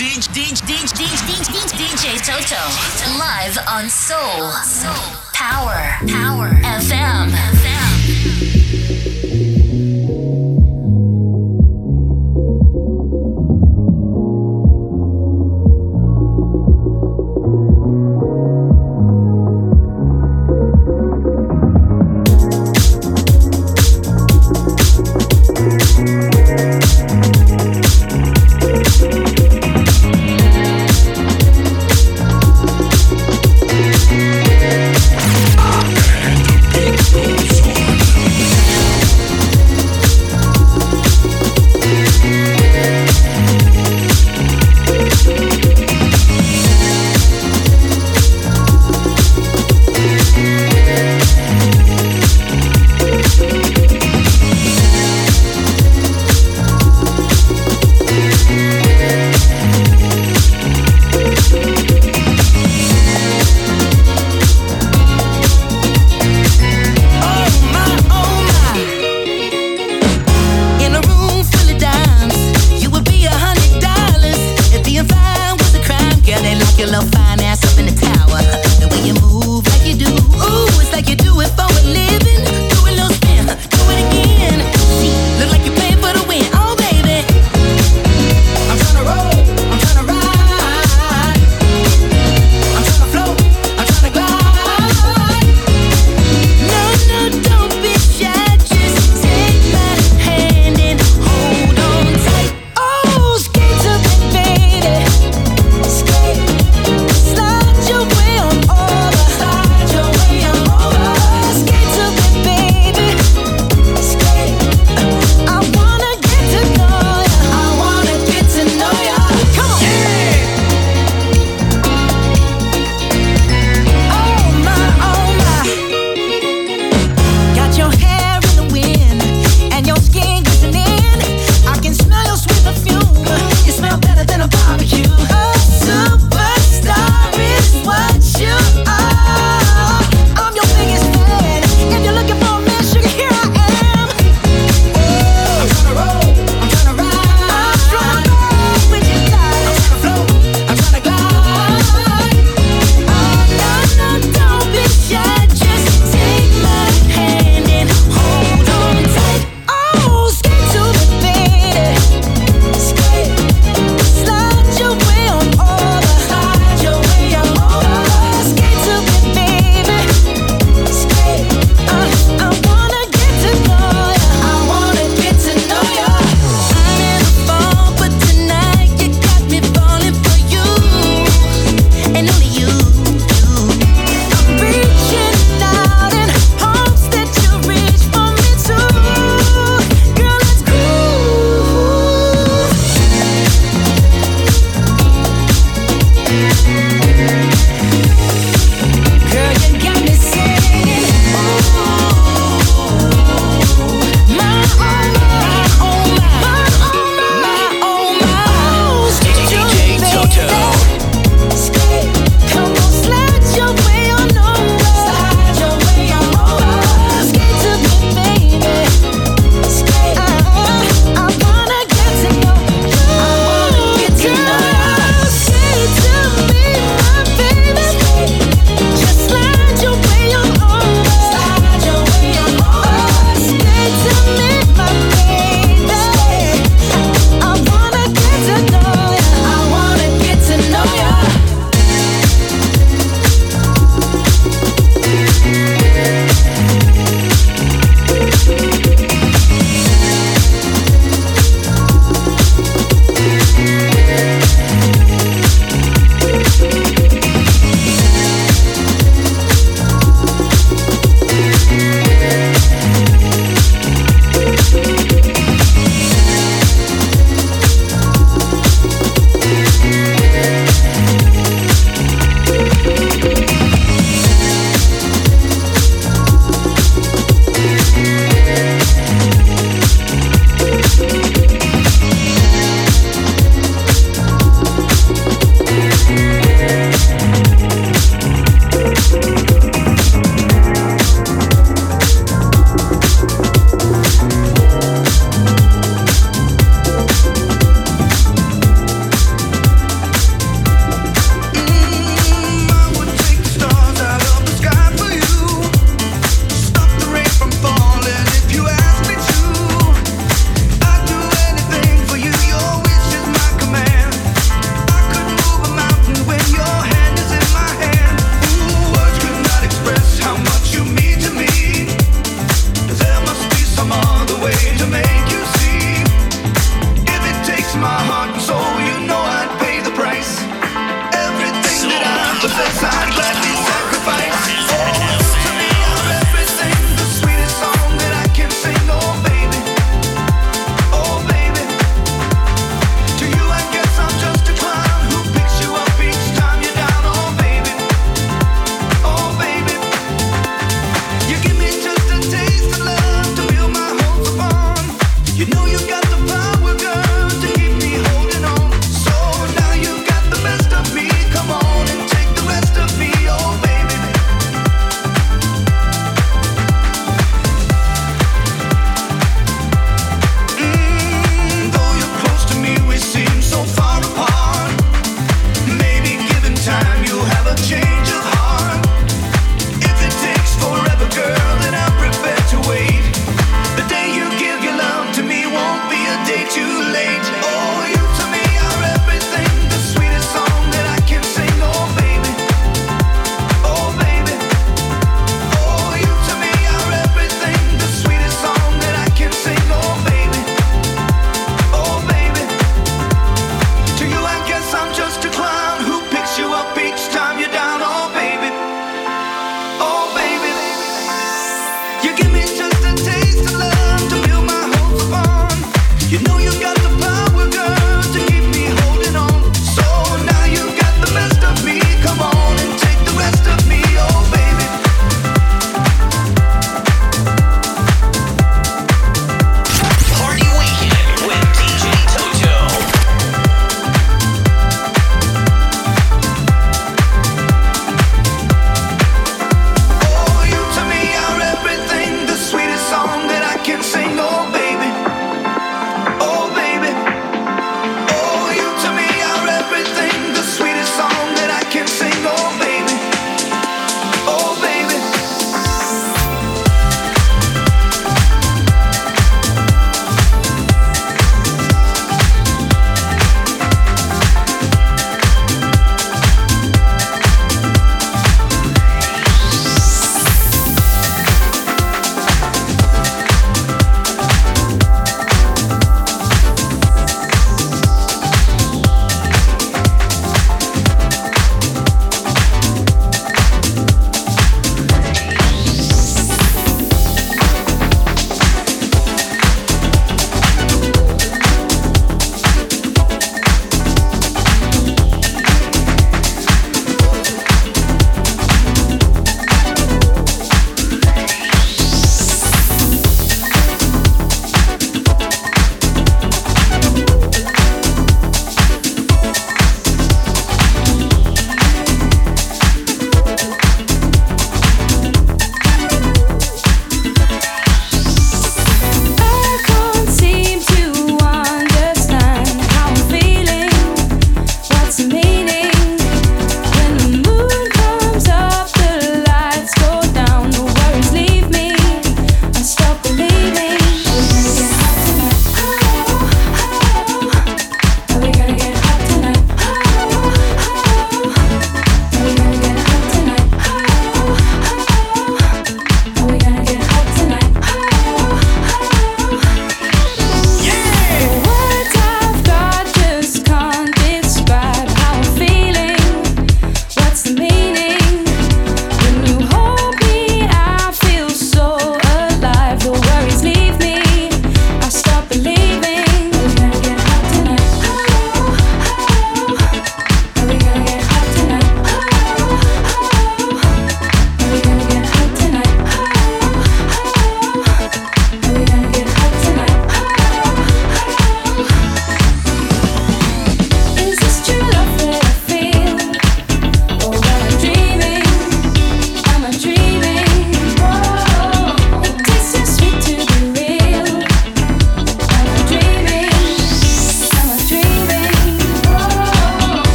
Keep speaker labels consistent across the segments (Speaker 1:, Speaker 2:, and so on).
Speaker 1: DJ, DJ, DJ, DJ, DJ Toto. Live on Soul. Power. Power. FM. FM.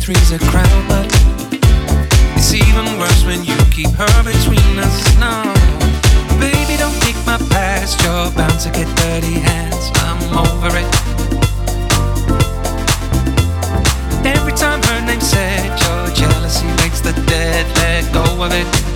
Speaker 2: trees a crown, but it's even worse when you keep her between us now. Baby, don't take my past, you're bound to get dirty hands. I'm over it. Every time her name's said, your jealousy makes the dead let go of it.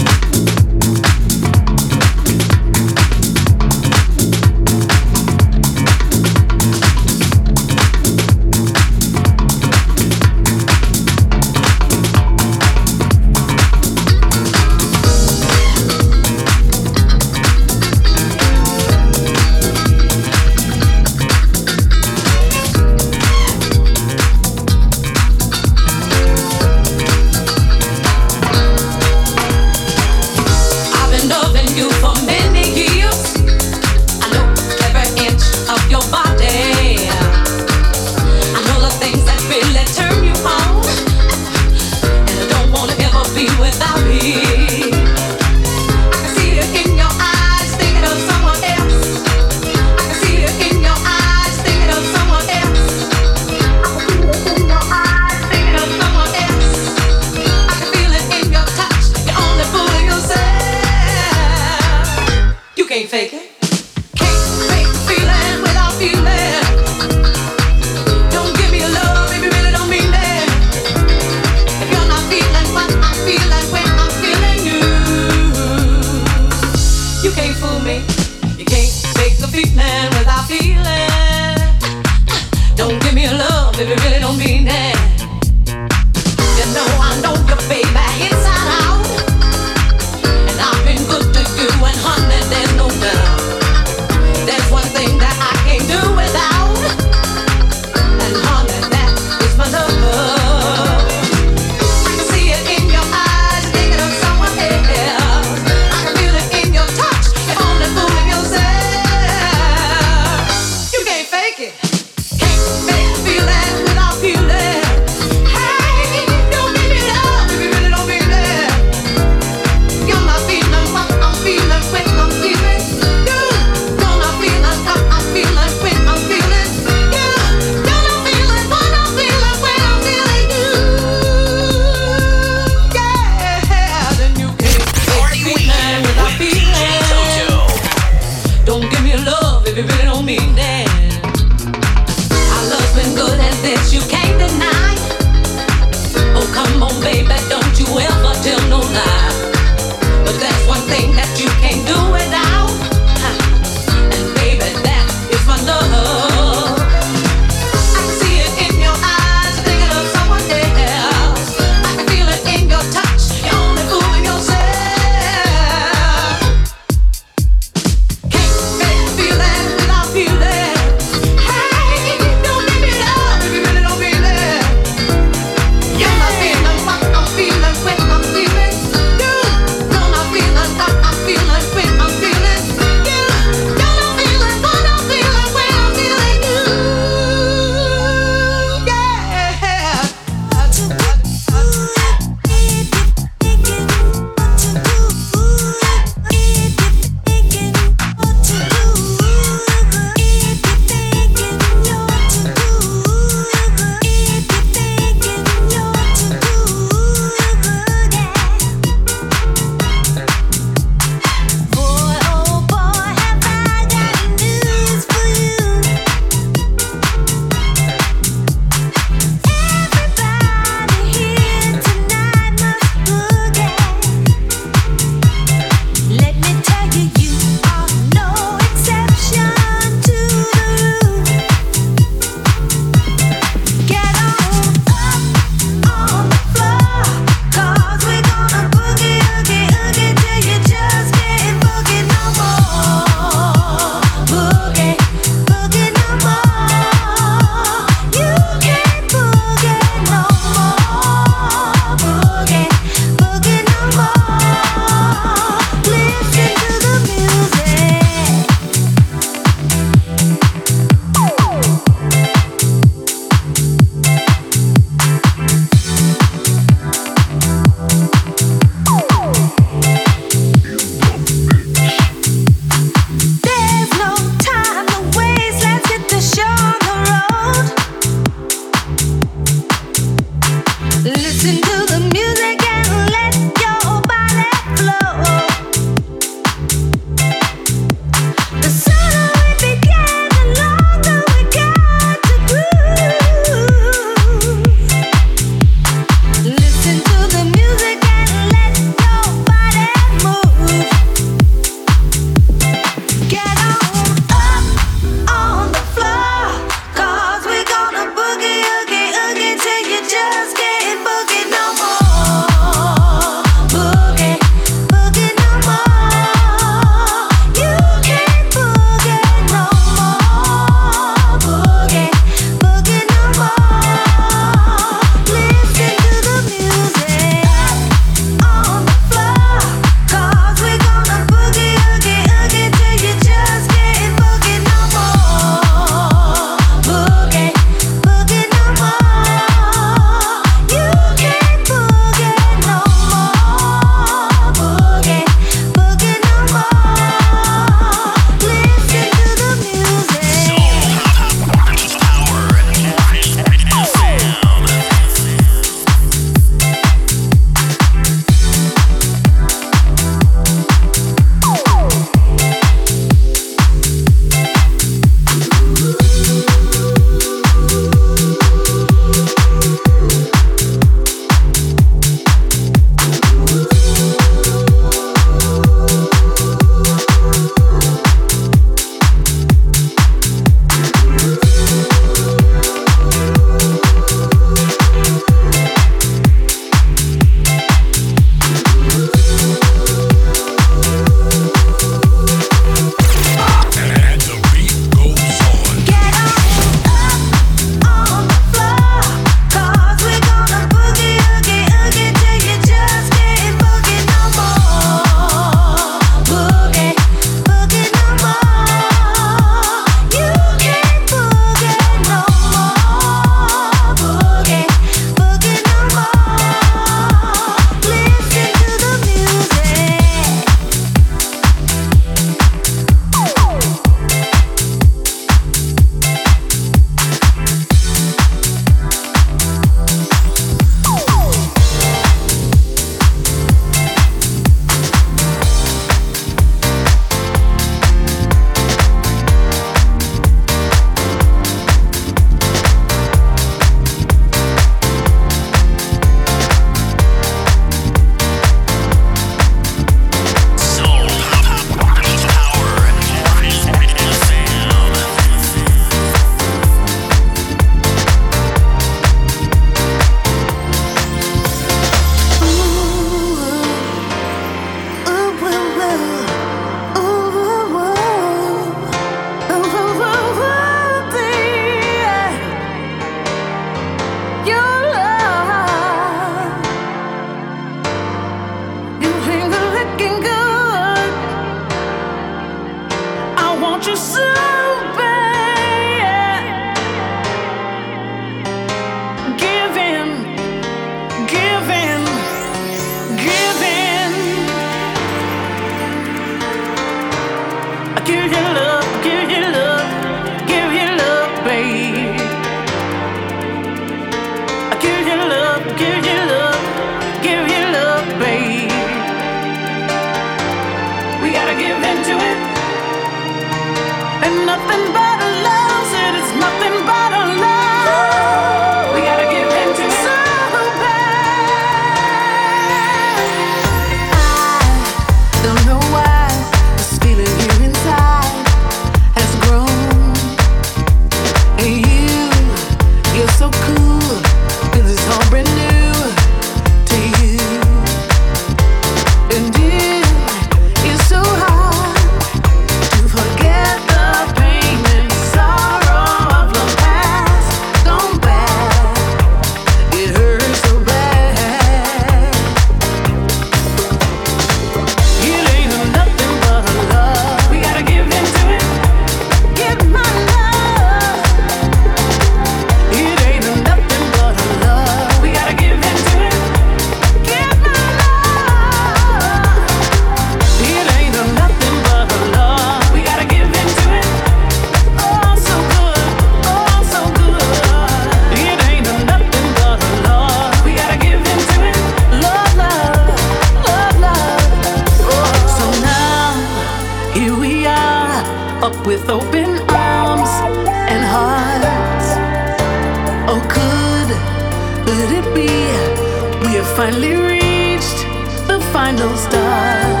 Speaker 2: Got to, got to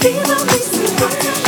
Speaker 2: Feel the
Speaker 3: missing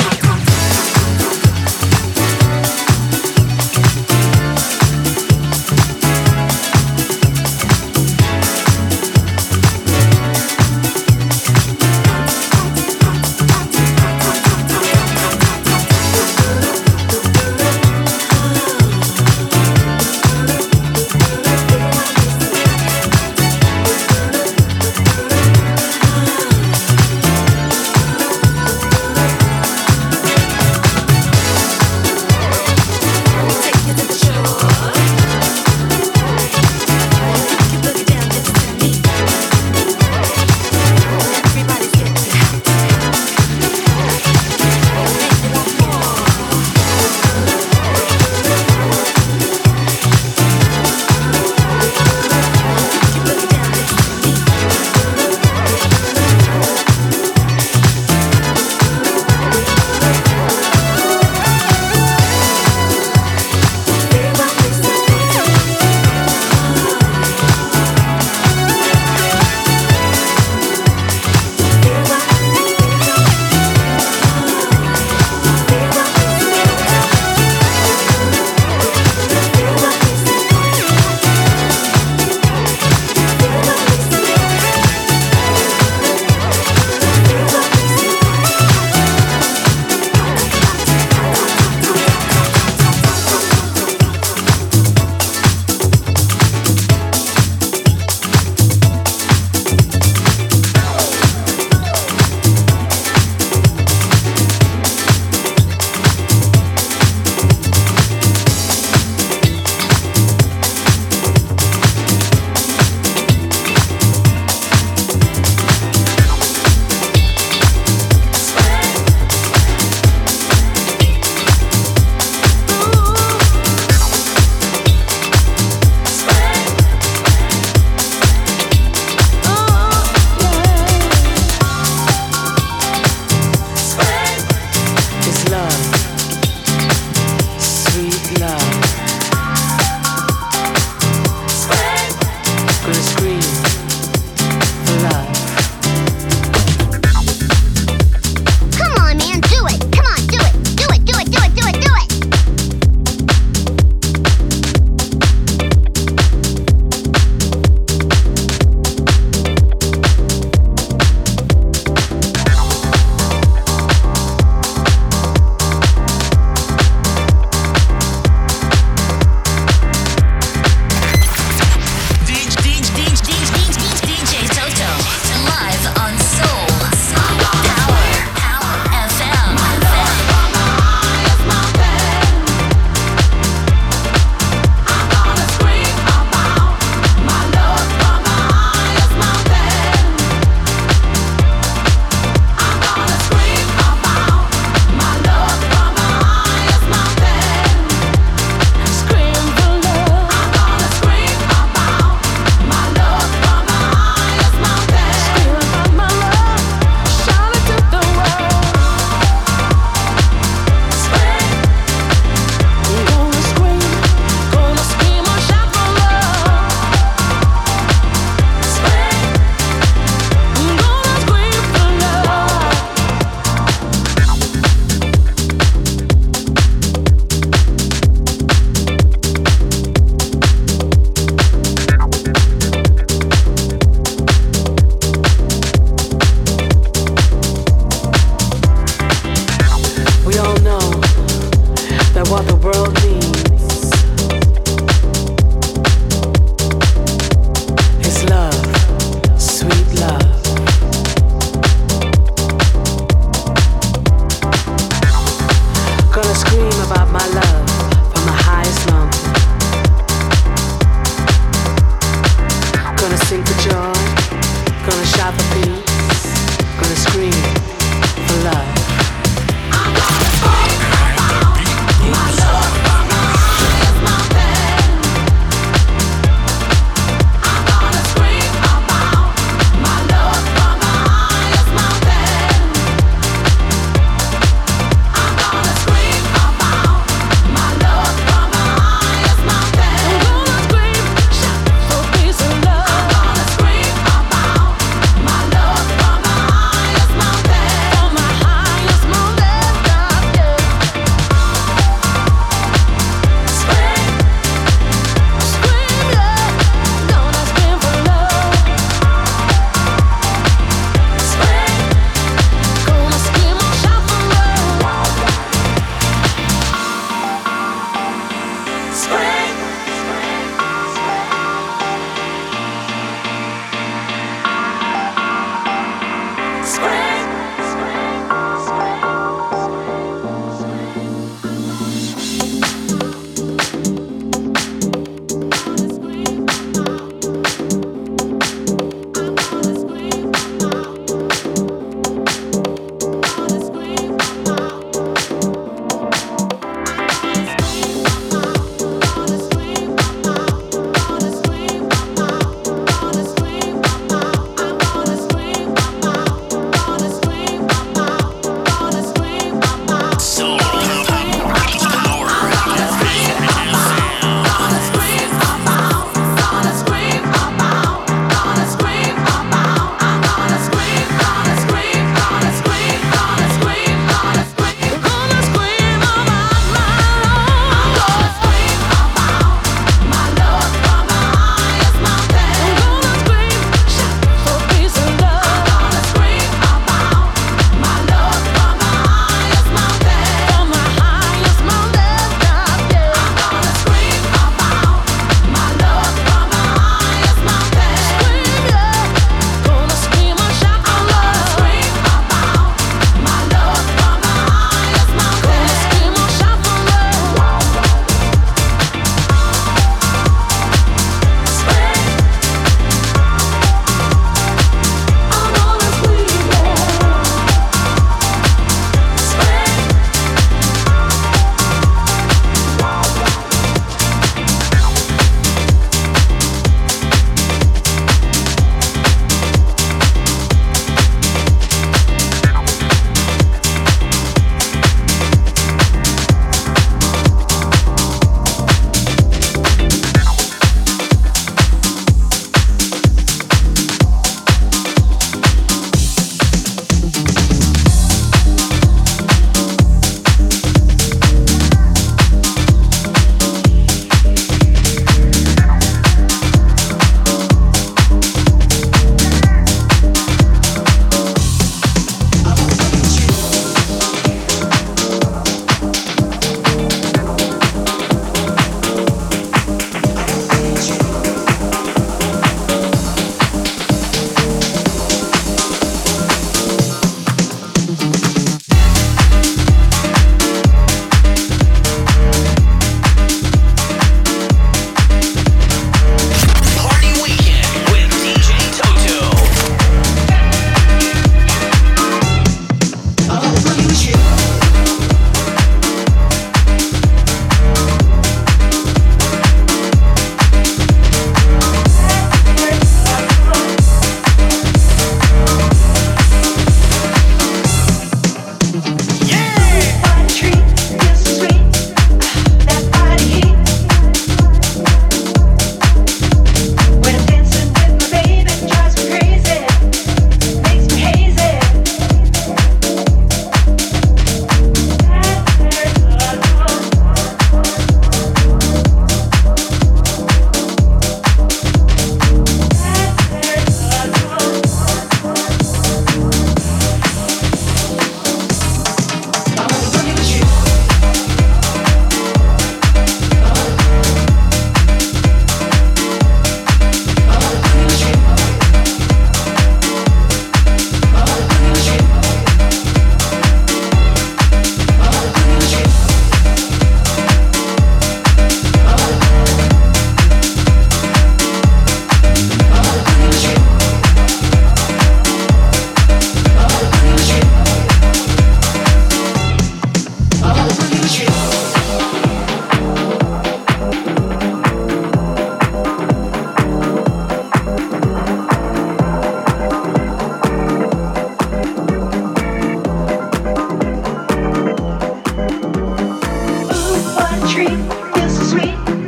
Speaker 3: sweet.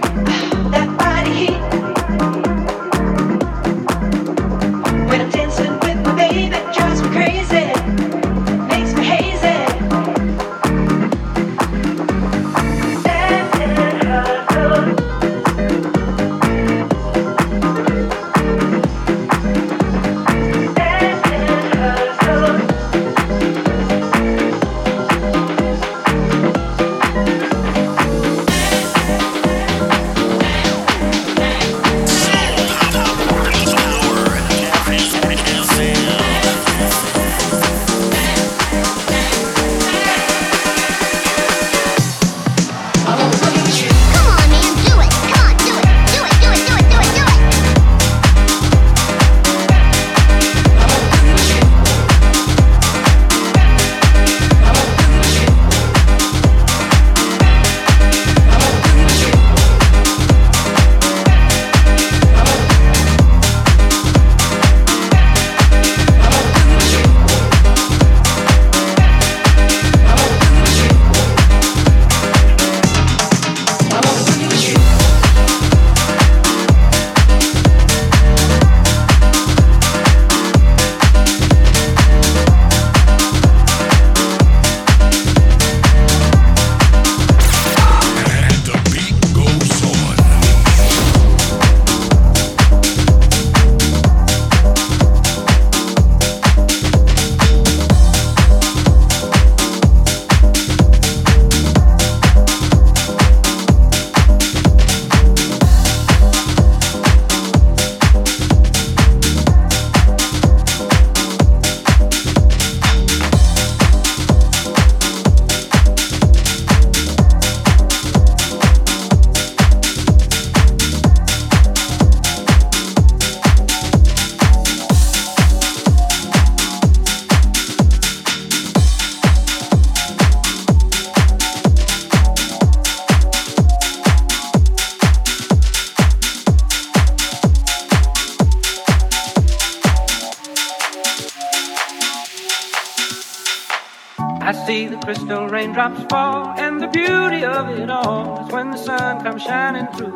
Speaker 3: Raindrops fall, and the beauty of it all is when the sun comes shining through.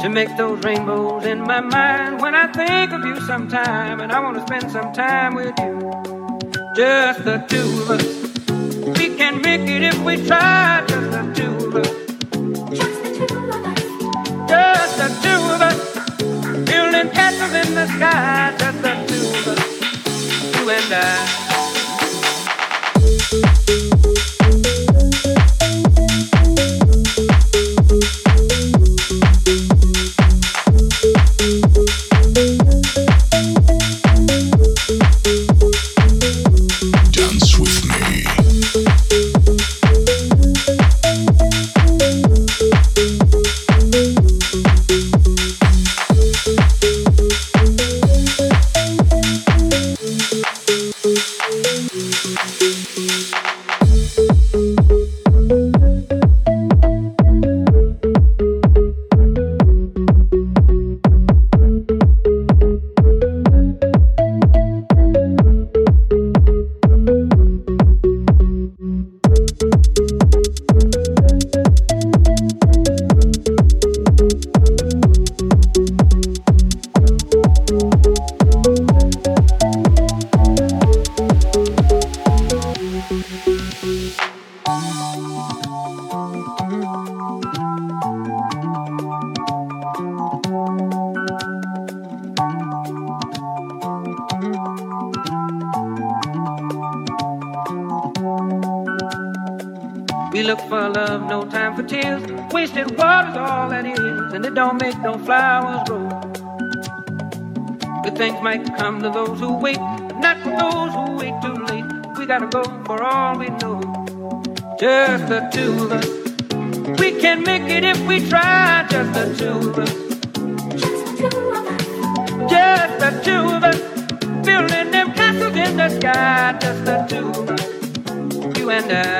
Speaker 3: To make those rainbows in my mind when I think of you sometime, and I want to spend some time with you. Just the two of us. We can make it if we try, just the two of us. Just the two of us. Building castles in the sky, just the two of us. You and I. come to those who wait, not for those who wait too late. We gotta go for all we know. Just the two of us. We can make it if we try. Just the two of us. Just the two of us. Building them castles in the sky. Just the two of us. You and I.